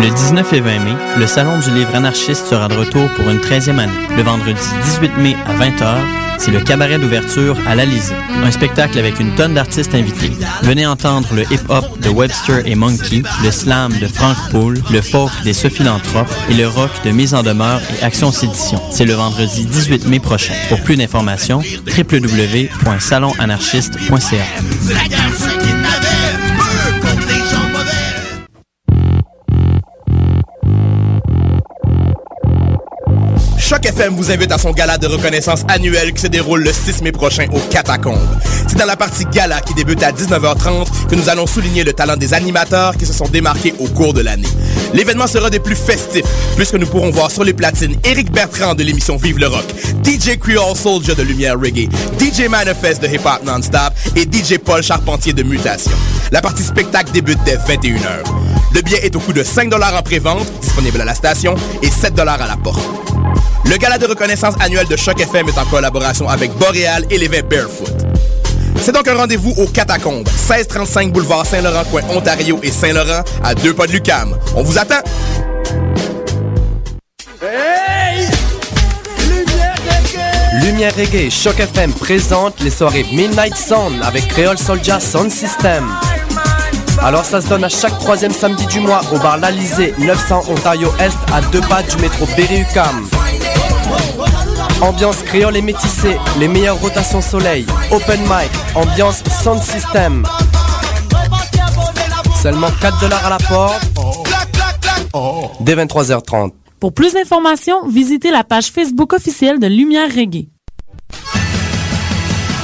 Le 19 et 20 mai, le Salon du livre anarchiste sera de retour pour une 13e année. Le vendredi 18 mai à 20h, c'est le cabaret d'ouverture à l'Alizé. Un spectacle avec une tonne d'artistes invités. Venez entendre le hip-hop de Webster et Monkey, le slam de Frank Poole, le folk des Sophilanthropes et le rock de Mise en demeure et Action Sédition. C'est le vendredi 18 mai prochain. Pour plus d'informations, www.salonanarchiste.ca. FM vous invite à son gala de reconnaissance annuel qui se déroule le 6 mai prochain au Catacombes. C'est dans la partie gala qui débute à 19h30 que nous allons souligner le talent des animateurs qui se sont démarqués au cours de l'année. L'événement sera des plus festifs puisque nous pourrons voir sur les platines Eric Bertrand de l'émission Vive le Rock, DJ Creole Soldier de Lumière Reggae, DJ Manifest de Hip Hop Non-Stop et DJ Paul Charpentier de Mutation. La partie spectacle débute dès 21h. Le billet est au coût de 5 en pré-vente, disponible à la station, et 7 à la porte. Le gala de reconnaissance annuel de Choc FM est en collaboration avec Boréal et l'évêque Barefoot. C'est donc un rendez-vous au Catacombes, 1635 boulevard Saint-Laurent, coin Ontario et Saint-Laurent, à deux pas de Lucam. On vous attend! Lumière Reggae, Choc FM présente les soirées Midnight Sound avec Creole Soldier Sound System. Alors ça se donne à chaque troisième samedi du mois au bar L'Alizé, 900 Ontario Est, à deux pas du métro Berry-UQAM. Ambiance créole et métissée, les meilleures rotations soleil, open mic, ambiance sound system. Seulement 4 dollars à la porte. Dès 23h30. Pour plus d'informations, visitez la page Facebook officielle de Lumière Reggae.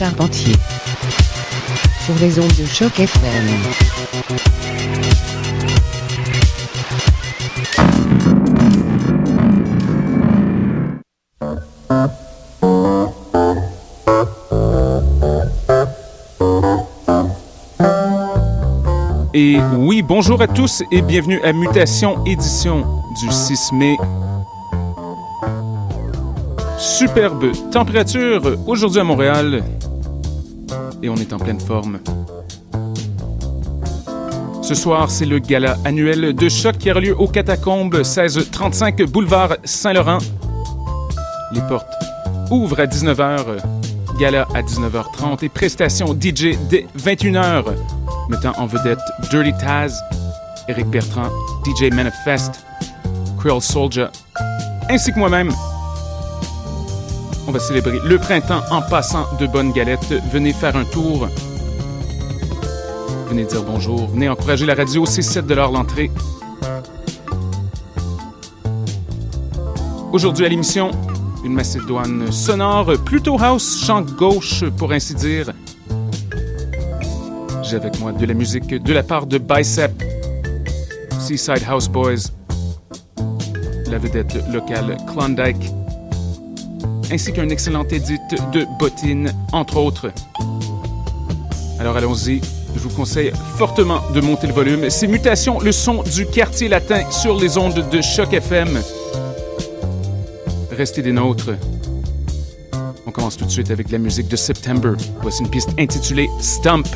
Charpentier sur les ondes de choc FM. Et oui, bonjour à tous et bienvenue à Mutation édition du 6 mai. Superbe température aujourd'hui à Montréal et on est en pleine forme. Ce soir, c'est le gala annuel de choc qui aura lieu au Catacombes 1635 boulevard Saint-Laurent. Les portes ouvrent à 19h, gala à 19h30 et prestations DJ dès 21h, mettant en vedette Dirty Taz, Eric Bertrand, DJ Manifest, Creole Soldier, ainsi que moi-même. On va célébrer le printemps en passant de bonnes galettes. Venez faire un tour. Venez dire bonjour. Venez encourager la radio. C'est 7 l'entrée. Aujourd'hui à l'émission, une Macédoine sonore, plutôt house, chant gauche pour ainsi dire. J'ai avec moi de la musique de la part de Bicep, Seaside House Boys, la vedette locale Klondike, ainsi qu'un excellent édit de bottines, entre autres. Alors allons-y, je vous conseille fortement de monter le volume. C'est Mutation, le son du quartier latin sur les ondes de Choc FM. Restez des nôtres. On commence tout de suite avec la musique de September. Voici une piste intitulée Stump.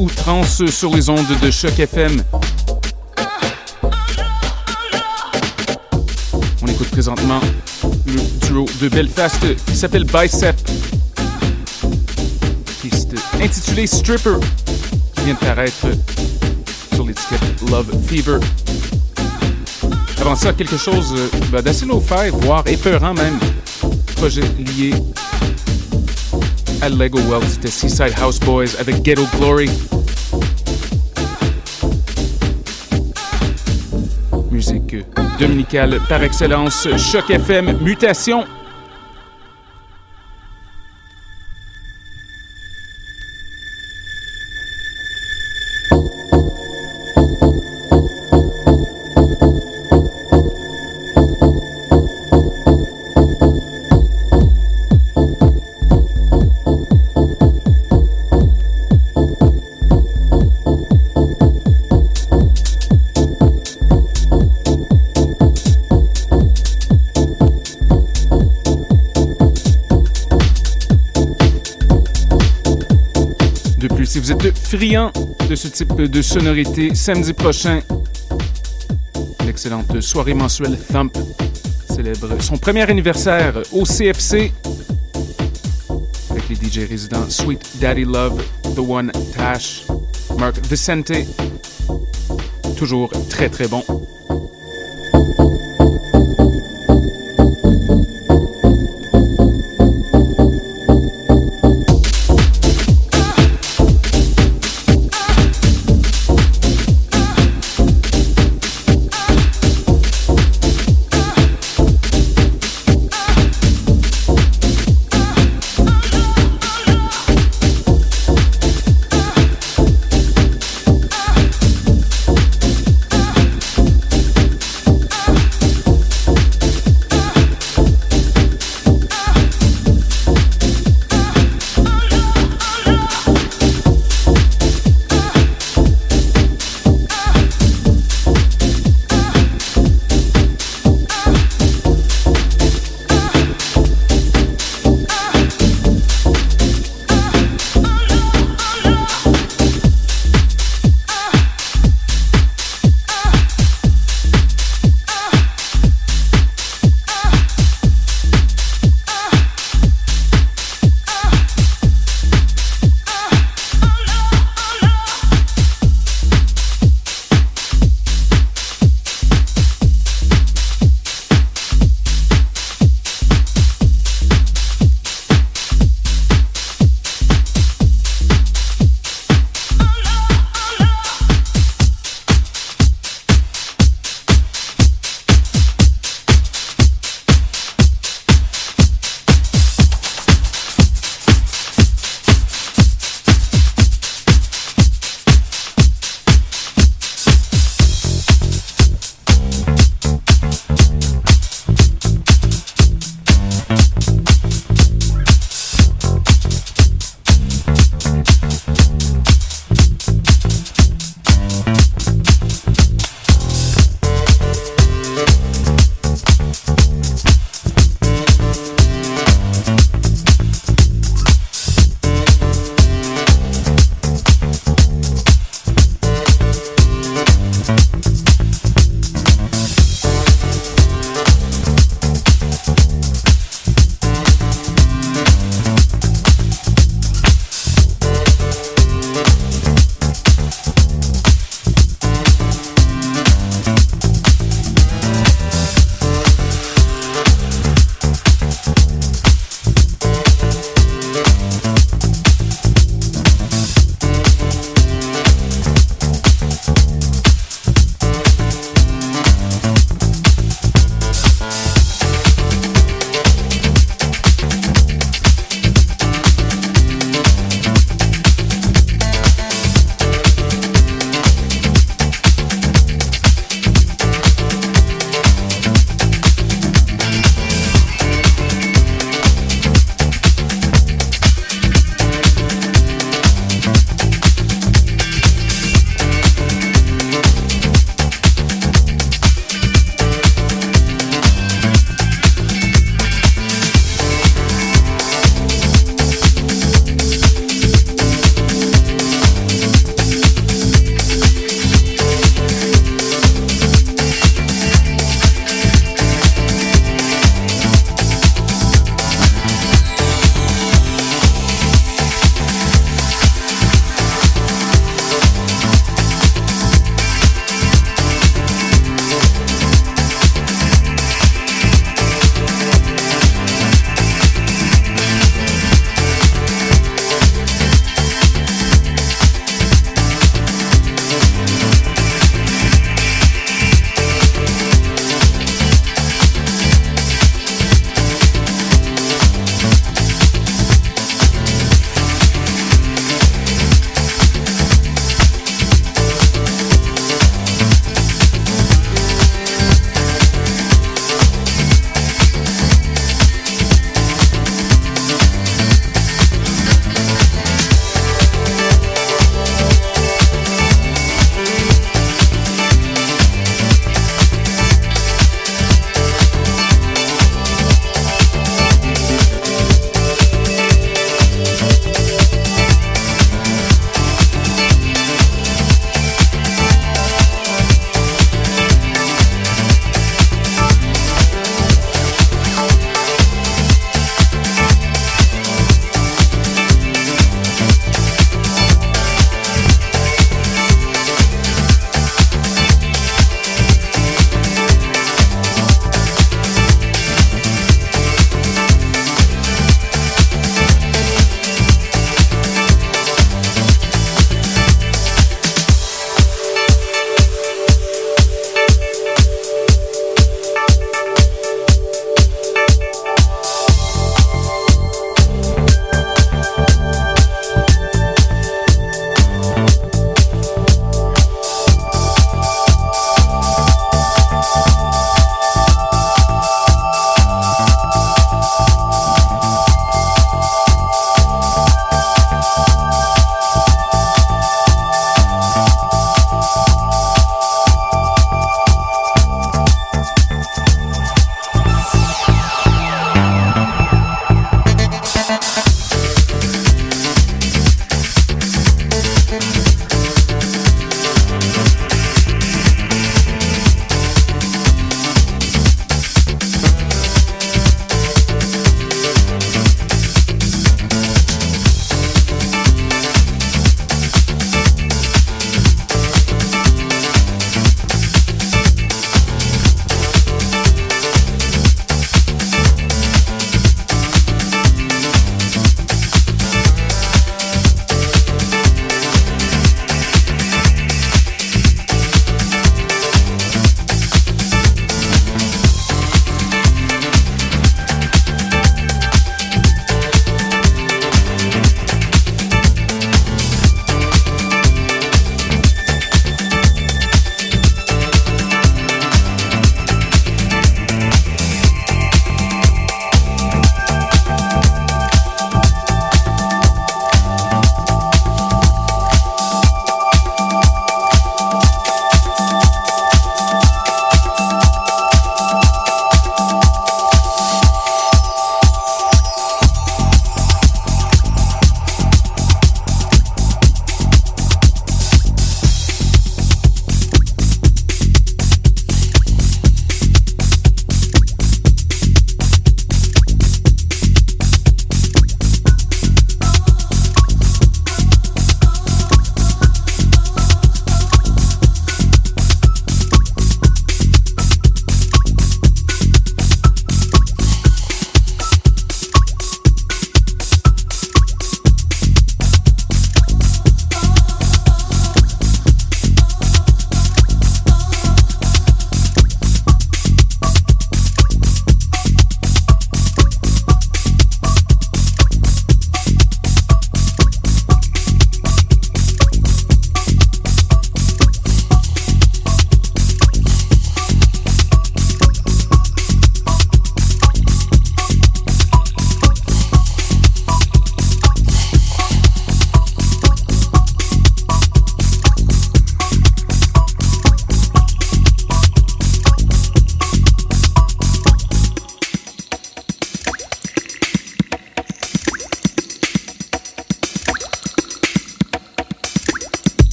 Outrance sur les ondes de Choc FM. On écoute présentement le duo de Belfast qui s'appelle Bicep. Piste Stripper qui vient de paraître sur l'étiquette Love Fever. Avant ça, quelque chose euh, ben, d'assez low-fi, voire épeurant même. Projet lié à Lego World, c'était Seaside House Boys avec Ghetto Glory. Musique dominicale par excellence, Choc FM, Mutation. Friand de ce type de sonorité, samedi prochain, l'excellente soirée mensuelle Thump célèbre son premier anniversaire au CFC avec les DJ résidents Sweet Daddy Love, The One Tash, Mark Vicente. Toujours très très bon.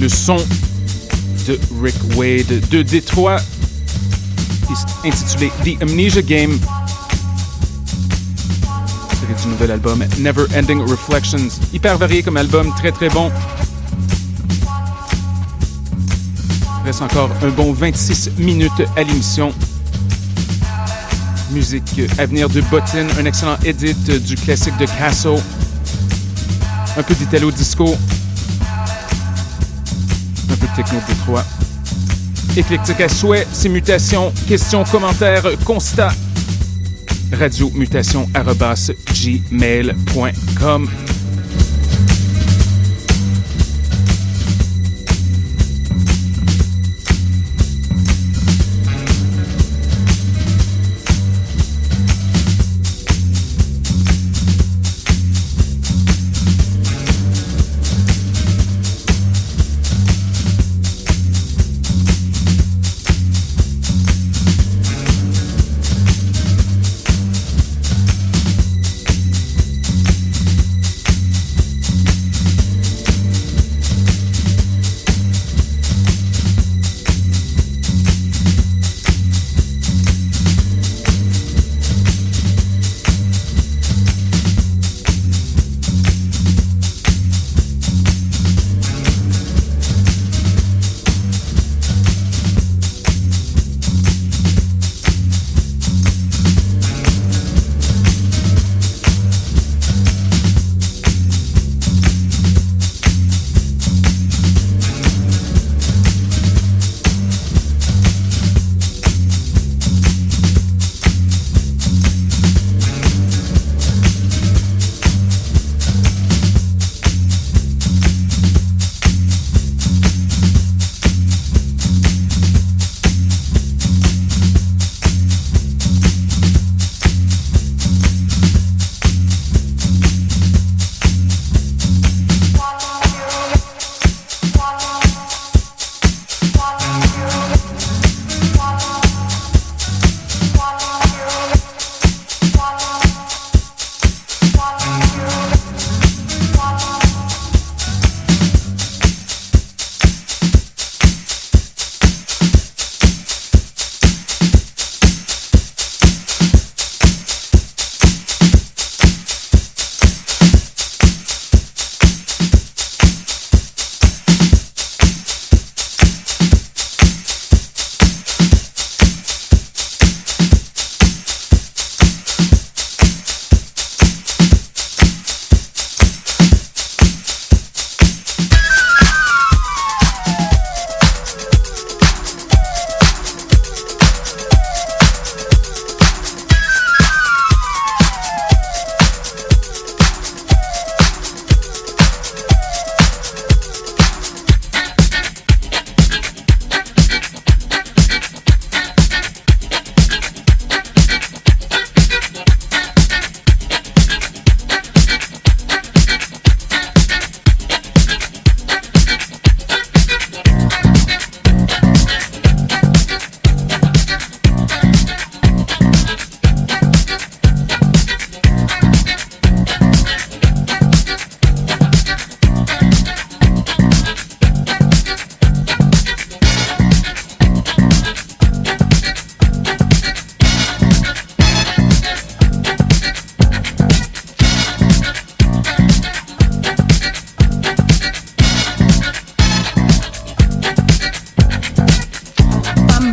Le son de Rick Wade de Détroit, intitulé The Amnesia Game. C'est du nouvel album Never Ending Reflections. Hyper varié comme album, très très bon. Il reste encore un bon 26 minutes à l'émission. Musique à venir de Bottine, un excellent edit du classique de Castle. Un peu d'Italo Disco, un peu de techno Détroit. Éclectique à souhait, ses mutations, questions, commentaires, constats. Radiomutation.gmail.com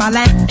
my life.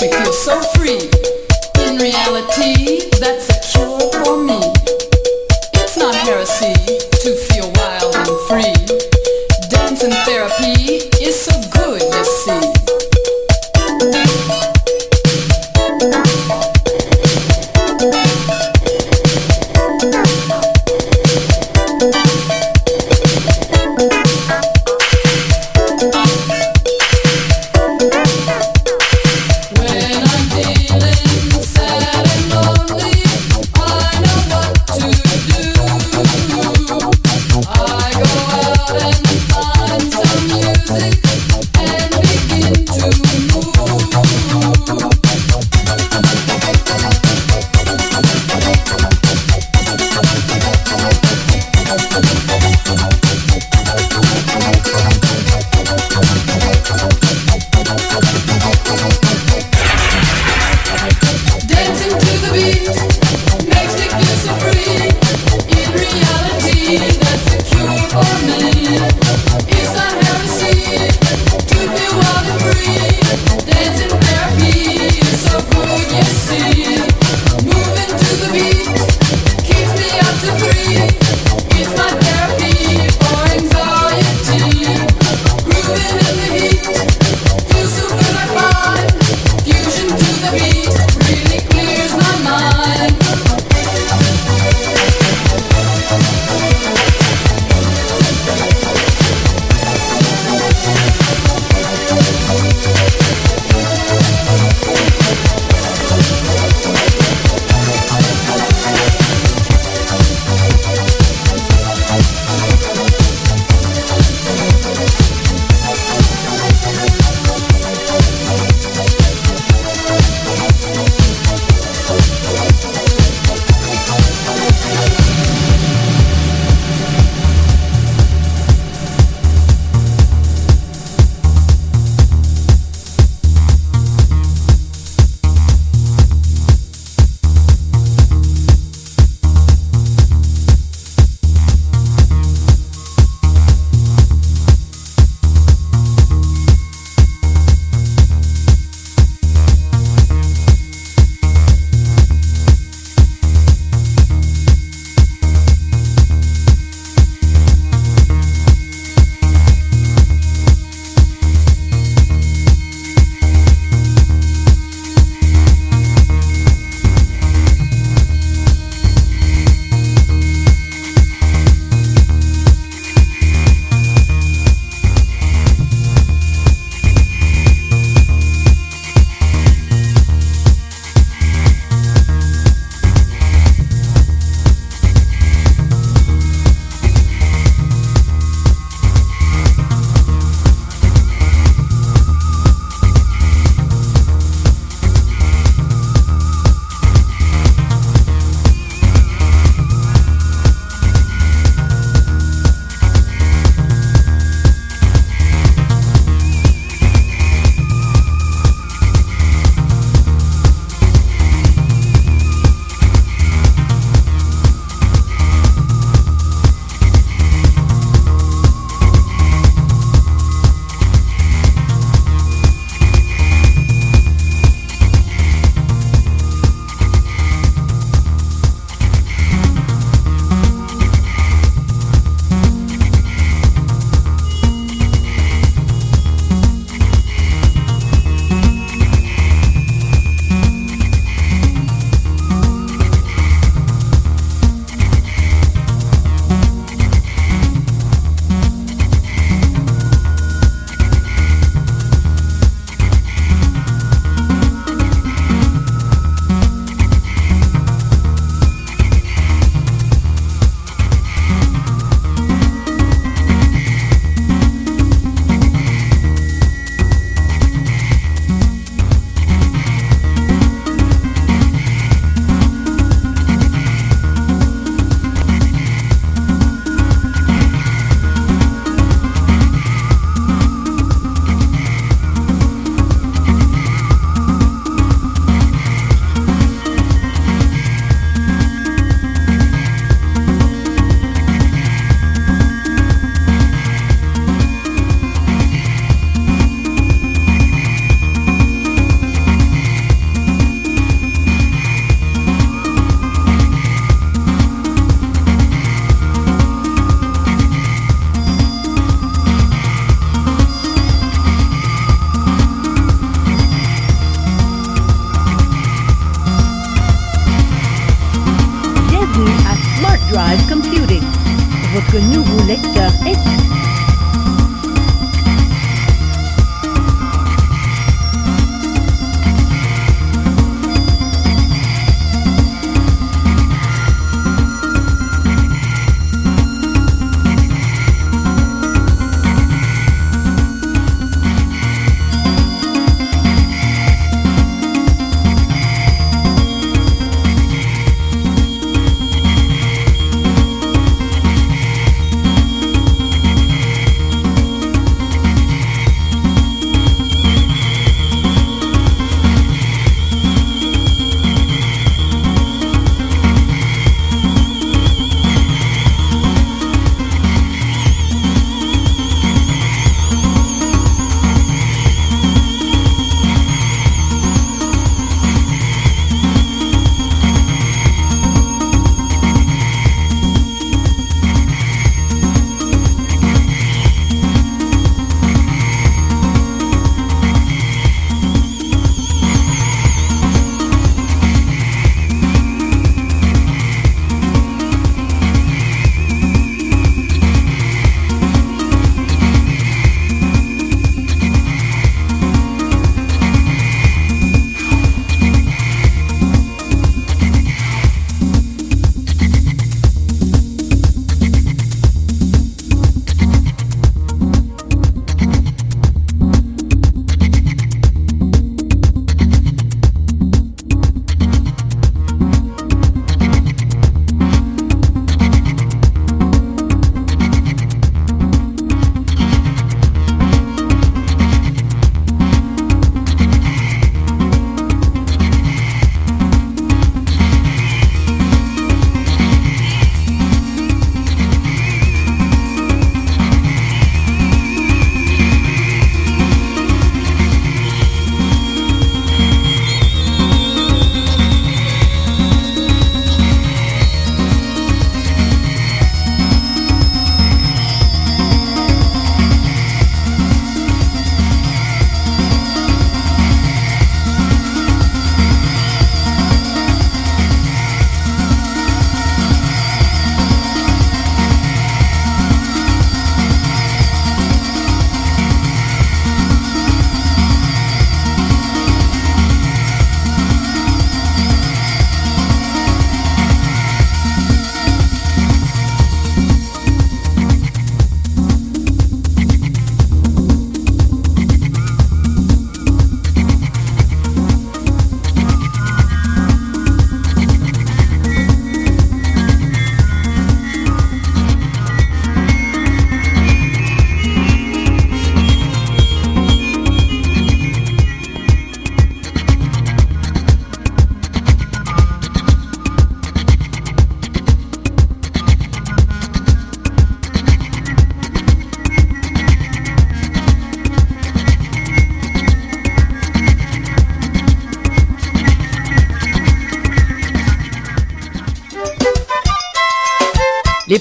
makes me feel so free. In reality, that's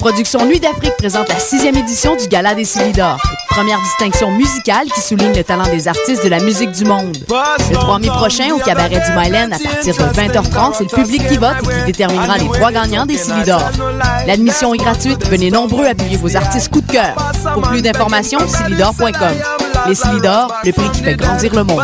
Les productions Nuit d'Afrique présentent la sixième édition du Gala des Silidor, première distinction musicale qui souligne le talent des artistes de la musique du monde. Le 3 mai prochain, au cabaret du Mylène, à partir de 20h30, c'est le public qui vote et qui déterminera les trois gagnants des Silidor. L'admission est gratuite, venez nombreux appuyer vos artistes coup de cœur. Pour plus d'informations, silidor.com. Les Silidor, le prix qui fait grandir le monde.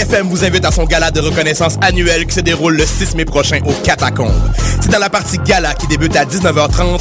FM vous invite à son gala de reconnaissance annuel qui se déroule le 6 mai prochain au Catacombes. C'est dans la partie gala qui débute à 19h30